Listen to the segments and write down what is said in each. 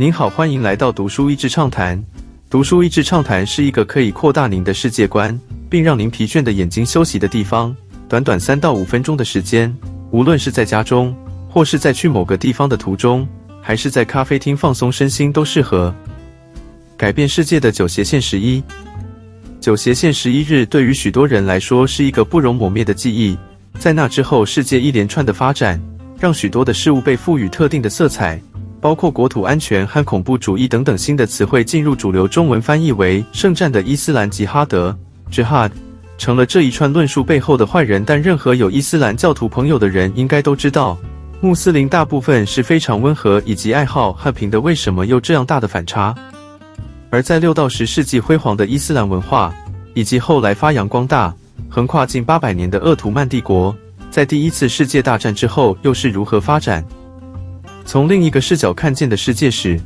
您好，欢迎来到读书益智畅谈。读书益智畅谈是一个可以扩大您的世界观，并让您疲倦的眼睛休息的地方。短短三到五分钟的时间，无论是在家中，或是在去某个地方的途中，还是在咖啡厅放松身心，都适合。改变世界的九斜线十一，九斜线十一日对于许多人来说是一个不容磨灭的记忆。在那之后，世界一连串的发展，让许多的事物被赋予特定的色彩。包括国土安全和恐怖主义等等新的词汇进入主流中文翻译为“圣战的伊斯兰吉哈德 ”（Jihad），成了这一串论述背后的坏人。但任何有伊斯兰教徒朋友的人应该都知道，穆斯林大部分是非常温和以及爱好和平的。为什么又这样大的反差？而在六到十世纪辉煌的伊斯兰文化，以及后来发扬光大、横跨近八百年的鄂图曼帝国，在第一次世界大战之后又是如何发展？从另一个视角看见的世界史，《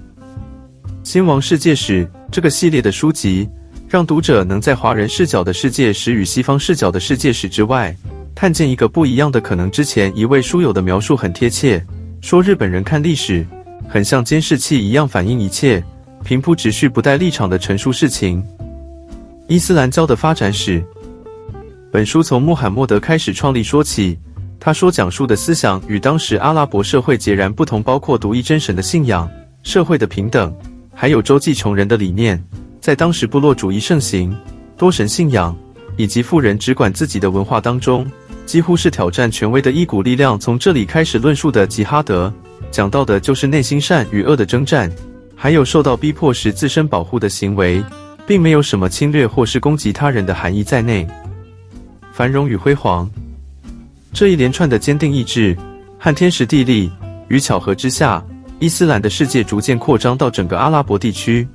新王世界史》这个系列的书籍，让读者能在华人视角的世界史与西方视角的世界史之外，看见一个不一样的可能。之前一位书友的描述很贴切，说日本人看历史，很像监视器一样反映一切，平铺直叙，不带立场的陈述事情。伊斯兰教的发展史，本书从穆罕默德开始创立说起。他所讲述的思想与当时阿拉伯社会截然不同，包括独一真神的信仰、社会的平等，还有周济穷人的理念。在当时部落主义盛行、多神信仰以及富人只管自己的文化当中，几乎是挑战权威的一股力量。从这里开始论述的吉哈德，讲到的就是内心善与恶的征战，还有受到逼迫时自身保护的行为，并没有什么侵略或是攻击他人的含义在内。繁荣与辉煌。这一连串的坚定意志和天时地利与巧合之下，伊斯兰的世界逐渐扩张到整个阿拉伯地区。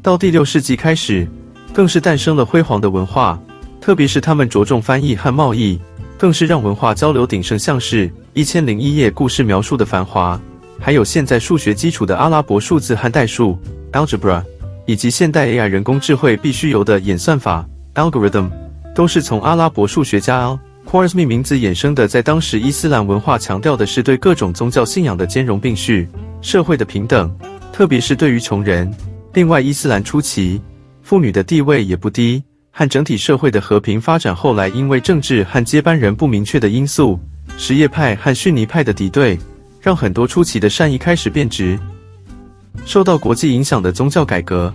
到第六世纪开始，更是诞生了辉煌的文化，特别是他们着重翻译和贸易，更是让文化交流鼎盛。像是《一千零一夜》故事描述的繁华，还有现在数学基础的阿拉伯数字和代数 （algebra），以及现代 AI 人工智慧必须有的演算法 （algorithm），都是从阿拉伯数学家。Khwarizmi 名字衍生的，在当时伊斯兰文化强调的是对各种宗教信仰的兼容并蓄，社会的平等，特别是对于穷人。另外，伊斯兰初期妇女的地位也不低，和整体社会的和平发展。后来因为政治和接班人不明确的因素，什叶派和逊尼派的敌对，让很多初期的善意开始变质。受到国际影响的宗教改革，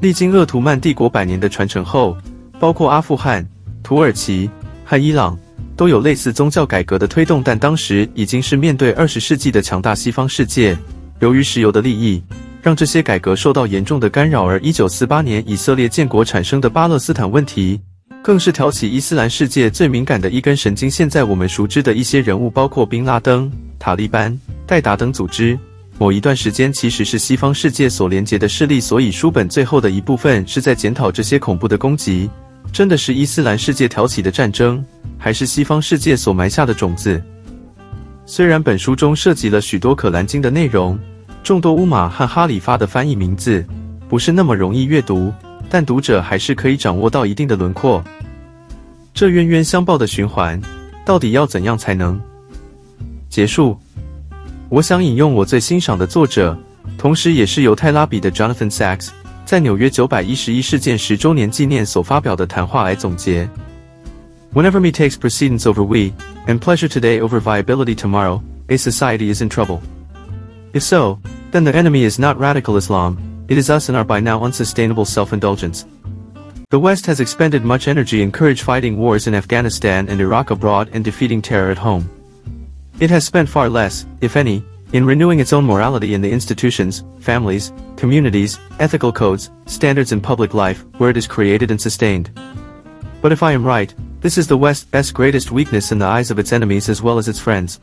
历经鄂图曼帝国百年的传承后，包括阿富汗、土耳其。和伊朗都有类似宗教改革的推动，但当时已经是面对二十世纪的强大西方世界。由于石油的利益，让这些改革受到严重的干扰。而一九四八年以色列建国产生的巴勒斯坦问题，更是挑起伊斯兰世界最敏感的一根神经。现在我们熟知的一些人物，包括宾拉登、塔利班、戴达等组织，某一段时间其实是西方世界所连结的势力。所以书本最后的一部分是在检讨这些恐怖的攻击。真的是伊斯兰世界挑起的战争，还是西方世界所埋下的种子？虽然本书中涉及了许多可兰经的内容，众多乌马和哈里发的翻译名字不是那么容易阅读，但读者还是可以掌握到一定的轮廓。这冤冤相报的循环，到底要怎样才能结束？我想引用我最欣赏的作者，同时也是犹太拉比的 Jonathan Sacks。在纽约九百一十一事件十周年纪念所发表的谈话来总结：Whenever me takes precedence over we, and pleasure today over viability tomorrow, a society is in trouble. If so, then the enemy is not radical Islam, it is us and our by now unsustainable self-indulgence. The West has expended much energy and courage fighting wars in Afghanistan and Iraq abroad and defeating terror at home. It has spent far less, if any, in renewing its own morality in the institutions, families, communities, ethical codes, standards in public life, where it is created and sustained. But if I am right, this is the West's greatest weakness in the eyes of its enemies as well as its friends.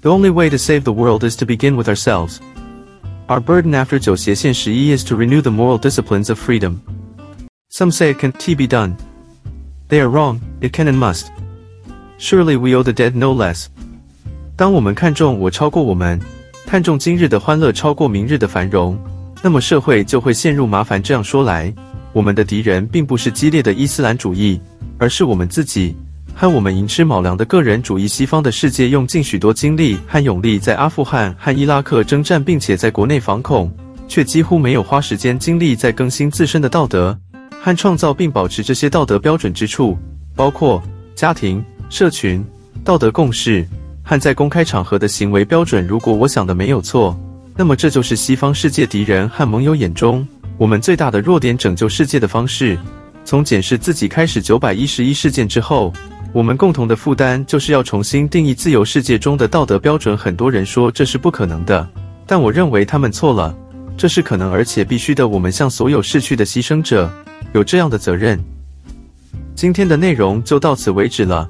The only way to save the world is to begin with ourselves. Our burden after 九斜线十一 is to renew the moral disciplines of freedom. Some say it can't be done. They are wrong, it can and must. Surely we owe the dead no less. 当我们看重我超过我们，看重今日的欢乐超过明日的繁荣，那么社会就会陷入麻烦。这样说来，我们的敌人并不是激烈的伊斯兰主义，而是我们自己和我们寅吃卯粮的个人主义西方的世界，用尽许多精力和勇力在阿富汗和伊拉克征战，并且在国内反恐，却几乎没有花时间精力在更新自身的道德和创造并保持这些道德标准之处，包括家庭、社群、道德共识和在公开场合的行为标准。如果我想的没有错，那么这就是西方世界敌人和盟友眼中我们最大的弱点——拯救世界的方式。从检视自己开始九百一十一事件之后。我们共同的负担就是要重新定义自由世界中的道德标准。很多人说这是不可能的，但我认为他们错了。这是可能而且必须的。我们向所有逝去的牺牲者有这样的责任。今天的内容就到此为止了，